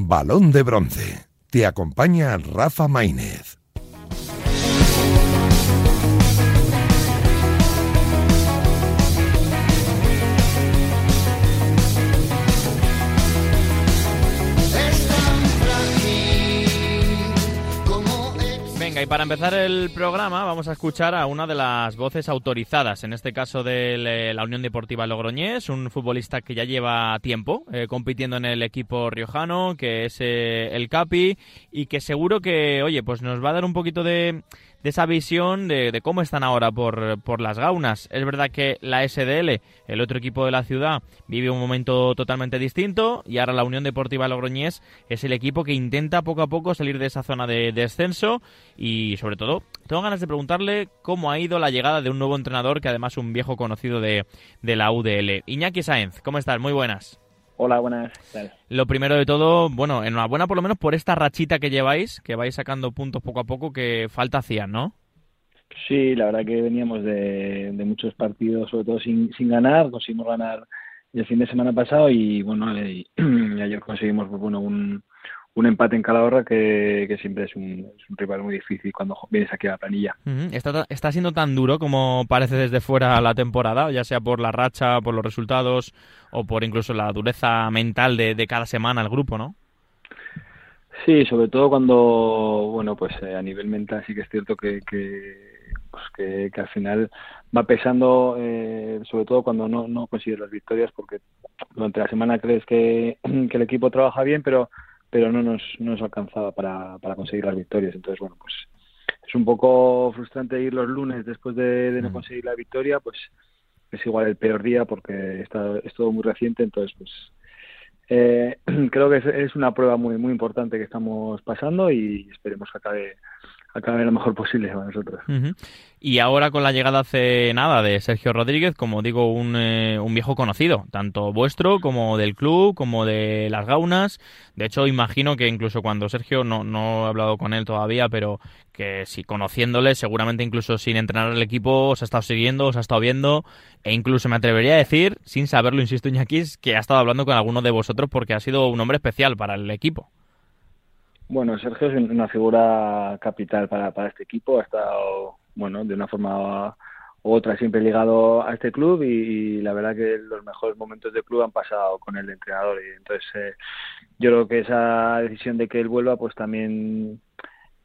Balón de Bronce. Te acompaña Rafa Maínez. Y para empezar el programa vamos a escuchar a una de las voces autorizadas, en este caso de la Unión Deportiva Logroñés, un futbolista que ya lleva tiempo eh, compitiendo en el equipo riojano, que es eh, el Capi, y que seguro que, oye, pues nos va a dar un poquito de, de esa visión de, cómo están ahora por, por, las gaunas. Es verdad que la SDL, el otro equipo de la ciudad, vive un momento totalmente distinto y ahora la Unión Deportiva Logroñés es el equipo que intenta poco a poco salir de esa zona de descenso y sobre todo tengo ganas de preguntarle cómo ha ido la llegada de un nuevo entrenador que además es un viejo conocido de, de la UDL. Iñaki Sáenz, ¿cómo estás? Muy buenas. Hola, buenas. Lo primero de todo, bueno, enhorabuena por lo menos por esta rachita que lleváis, que vais sacando puntos poco a poco, que falta hacían, ¿no? Sí, la verdad que veníamos de, muchos partidos, sobre todo sin, sin ganar, conseguimos ganar el fin de semana pasado y bueno, y, ayer conseguimos pues, bueno, un, un empate en Calahorra que, siempre es un, rival muy difícil cuando vienes aquí a la planilla. ¿Está, ¿Está siendo tan duro como parece desde fuera la temporada, ya sea por la racha, por los resultados o por incluso la dureza mental de, cada semana el grupo, no? Sí, sobre todo cuando, bueno, pues eh, a nivel mental sí que es cierto que, que, pues que, al final va pesando, eh, sobre todo cuando no, no consigues las victorias, porque durante la semana crees que, que el equipo trabaja bien, pero pero no nos, no nos alcanzaba para, para conseguir las victorias. Entonces, bueno, pues es un poco frustrante ir los lunes después de, no mm. conseguir la victoria, pues es igual el peor día porque está, es todo muy reciente, entonces pues eh, creo que es, una prueba muy muy importante que estamos pasando y esperemos que acabe acabe lo mejor posible para nosotros. Y ahora con la llegada hace nada de Sergio Rodríguez, como digo, un, eh, un, viejo conocido, tanto vuestro como del club, como de las gaunas. De hecho, imagino que incluso cuando Sergio, no, no he hablado con él todavía, pero que si conociéndole, seguramente incluso sin entrenar el equipo, os ha estado siguiendo, os ha estado viendo, e incluso me atrevería a decir, sin saberlo, insisto, Iñaki, que ha estado hablando con alguno de vosotros porque ha sido un hombre especial para el equipo. Bueno, Sergio es una figura capital para, para este equipo. Ha estado, bueno, de una forma u otra siempre ligado a este club y, la verdad que los mejores momentos del club han pasado con el entrenador. Y entonces eh, yo creo que esa decisión de que él vuelva, pues también,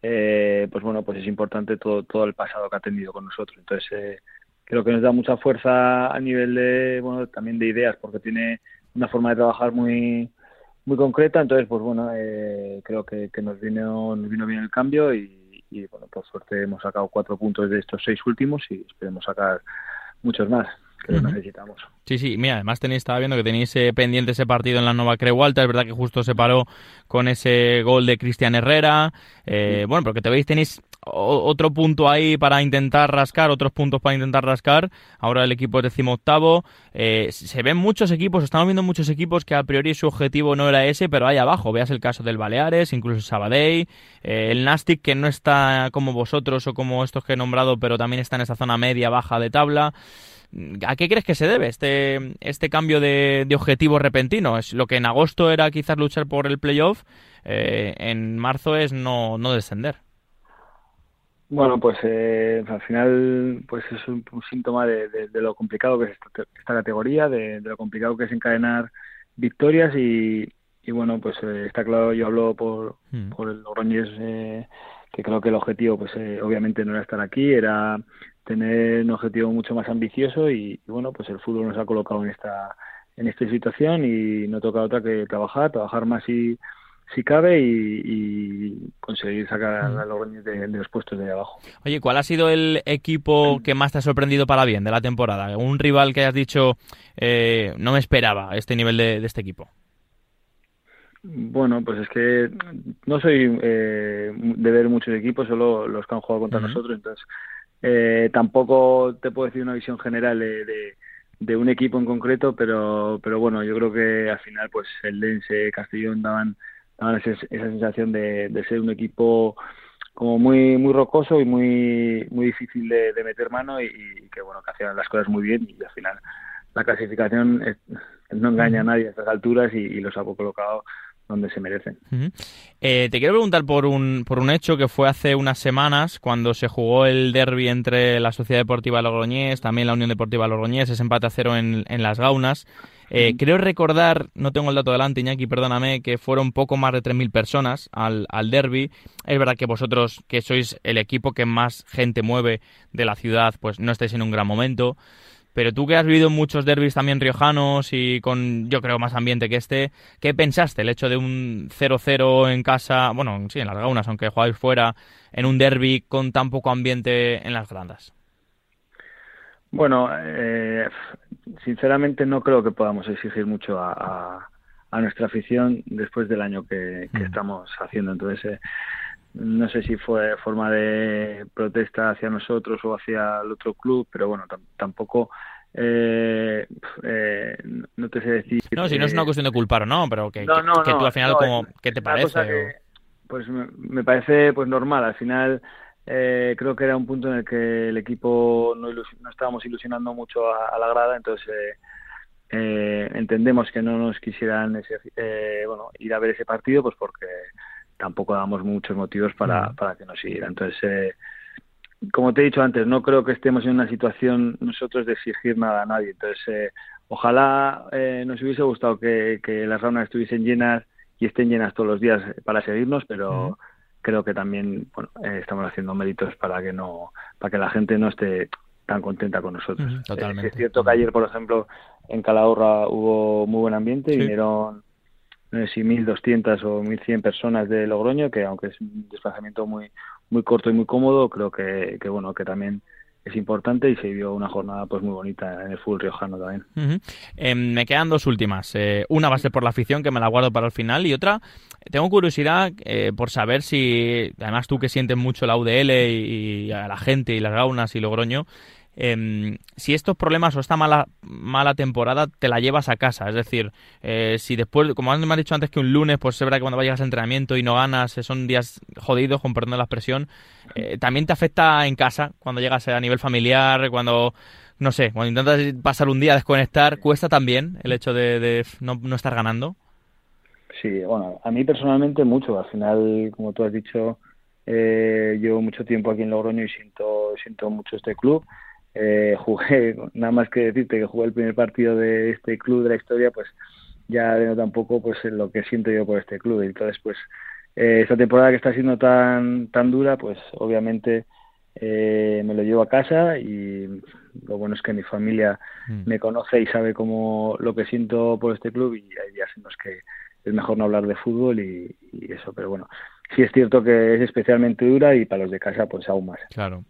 eh, pues bueno, pues es importante todo, todo el pasado que ha tenido con nosotros. Entonces eh, creo que nos da mucha fuerza a nivel de, bueno, también de ideas, porque tiene una forma de trabajar muy muy concreta, entonces pues bueno, eh, creo que, nos vino, nos vino bien el cambio y, y, bueno, por suerte hemos sacado cuatro puntos de estos seis últimos y esperemos sacar muchos más que necesitamos. Sí, sí, mira, además tenéis, estaba viendo que tenéis eh, pendiente ese partido en la Nueva Creu Alta, es verdad que justo se paró con ese gol de Cristian Herrera, eh, bueno, porque te veis, tenéis otro punto ahí para intentar rascar, otros puntos para intentar rascar, ahora el equipo es decimoctavo, eh, se ven muchos equipos, estamos viendo muchos equipos que a priori su objetivo no era ese, pero ahí abajo, veas el caso del Baleares, incluso Sabadell, eh, el Nastic que no está como vosotros o como estos que he nombrado, pero también está en esa zona media baja de tabla, ¿A qué crees que se debe este, este cambio de, objetivo repentino? Es lo que en agosto era quizás luchar por el playoff, eh, en marzo es no, no descender. Bueno, pues eh, al final pues es un, síntoma de, lo complicado que es esta, categoría, de, lo complicado que es encadenar victorias y, bueno, pues eh, está claro, yo hablo por, hmm. por el Logroñés, que creo que el objetivo pues obviamente no era estar aquí, era tener un objetivo mucho más ambicioso y, bueno, pues el fútbol nos ha colocado en esta en esta situación y no toca otra que trabajar, trabajar más si, si cabe y, conseguir sacar a los de, de, los puestos de abajo. Oye, ¿cuál ha sido el equipo que más te ha sorprendido para bien de la temporada? ¿Un rival que hayas dicho eh, no me esperaba este nivel de, este equipo? Bueno, pues es que no soy eh, de ver muchos equipos, solo los que han jugado contra nosotros, entonces eh, tampoco te puedo decir una visión general de, de, un equipo en concreto, pero, pero bueno, yo creo que al final pues el Lense, Castellón daban, daban esa, sensación de, de, ser un equipo como muy muy rocoso y muy muy difícil de, meter mano y, que bueno que hacían las cosas muy bien y al final la clasificación no engaña a nadie a estas alturas y, los ha colocado donde se merecen. Eh, te quiero preguntar por un, por un hecho que fue hace unas semanas cuando se jugó el derby entre la Sociedad Deportiva Logroñés, también la Unión Deportiva Logroñés, ese empate a cero en, en las Gaunas. Eh, creo recordar, no tengo el dato delante, Iñaki, perdóname, que fueron poco más de 3.000 personas al, al derby. Es verdad que vosotros, que sois el equipo que más gente mueve de la ciudad, pues no estáis en un gran momento. Pero tú que has vivido muchos derbis también riojanos y con, yo creo, más ambiente que este, ¿qué pensaste el hecho de un 0-0 en casa, bueno, sí, en las gaunas, aunque jugáis fuera, en un derby con tan poco ambiente en las grandas? Bueno, eh, sinceramente no creo que podamos exigir mucho a, a, nuestra afición después del año que, que mm. estamos haciendo. Entonces, eh, no sé si fue forma de protesta hacia nosotros o hacia el otro club, pero bueno, tampoco eh, eh, no te sé decir. No, si no es una cuestión de culpar o no, pero que, que, tú al final, como, ¿qué te parece? pues me, me, parece pues normal. Al final eh, creo que era un punto en el que el equipo no, no estábamos ilusionando mucho a, la grada, entonces eh, eh, entendemos que no nos quisieran eh, bueno, ir a ver ese partido, pues porque tampoco damos muchos motivos para, para que nos siguieran. Entonces, como te he dicho antes, no creo que estemos en una situación nosotros de exigir nada a nadie. Entonces, ojalá nos hubiese gustado que, que las raunas estuviesen llenas y estén llenas todos los días para seguirnos, pero creo que también bueno, eh, estamos haciendo méritos para que no para que la gente no esté tan contenta con nosotros. totalmente. es cierto que ayer, por ejemplo, en Calahorra hubo muy buen ambiente, vinieron no sé si 1.200 o 1.100 personas de Logroño, que aunque es un desplazamiento muy muy corto y muy cómodo, creo que, que bueno que también es importante y se dio una jornada pues muy bonita en el fútbol riojano también. Em, me quedan dos últimas. Eh, una va a ser por la afición, que me la guardo para el final, y otra, tengo curiosidad eh, por saber si, además tú que sientes mucho la UDL y, y, a la gente y las gaunas y Logroño, eh, si estos problemas o esta mala, mala temporada te la llevas a casa. Es decir, eh, si después, como me has dicho antes que un lunes, pues es verdad que cuando vayas a entrenamiento y no ganas, eh, son días jodidos, con perdón de la expresión, eh, también te afecta en casa, cuando llegas a nivel familiar, cuando, no sé, cuando intentas pasar un día a desconectar, ¿cuesta también el hecho de, de no, no estar ganando? Sí, bueno, a mí personalmente mucho. Al final, como tú has dicho, eh, llevo mucho tiempo aquí en Logroño y siento, siento mucho este club eh, jugué, nada más que decirte que jugué el primer partido de este club de la historia, pues ya de tampoco pues lo que siento yo por este club. Y entonces, pues eh, esta temporada que está siendo tan tan dura, pues obviamente eh, me lo llevo a casa y lo bueno es que mi familia mm. me conoce y sabe cómo lo que siento por este club y hay días en los que es mejor no hablar de fútbol y, y eso, pero bueno, sí es cierto que es especialmente dura y para los de casa pues aún más. Claro.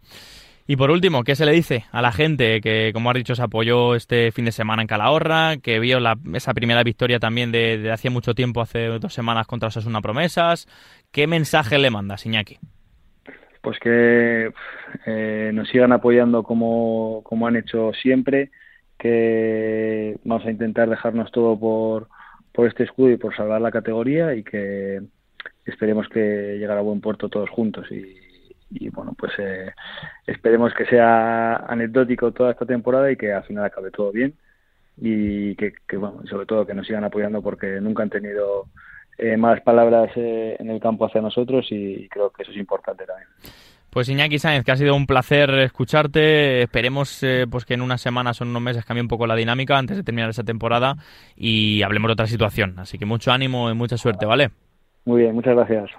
Y por último, ¿qué se le dice a la gente que, como has dicho, se apoyó este fin de semana en Calahorra, que vio la, esa primera victoria también de, de hace mucho tiempo, hace dos semanas contra Osasuna Promesas? ¿Qué mensaje le mandas, Iñaki? Pues que eh, nos sigan apoyando como, como han hecho siempre, que vamos a intentar dejarnos todo por, por este escudo y por salvar la categoría y que esperemos que llegara a buen puerto todos juntos y, y bueno, pues eh, esperemos que sea anecdótico toda esta temporada y que al final acabe todo bien y que, bueno, sobre todo que nos sigan apoyando porque nunca han tenido eh, malas palabras eh, en el campo hacia nosotros y creo que eso es importante también. Pues Iñaki Sáenz, que ha sido un placer escucharte. Esperemos eh, pues que en unas semanas o en unos meses cambie un poco la dinámica antes de terminar esa temporada y hablemos de otra situación. Así que mucho ánimo y mucha suerte, ¿vale? Muy bien, muchas gracias.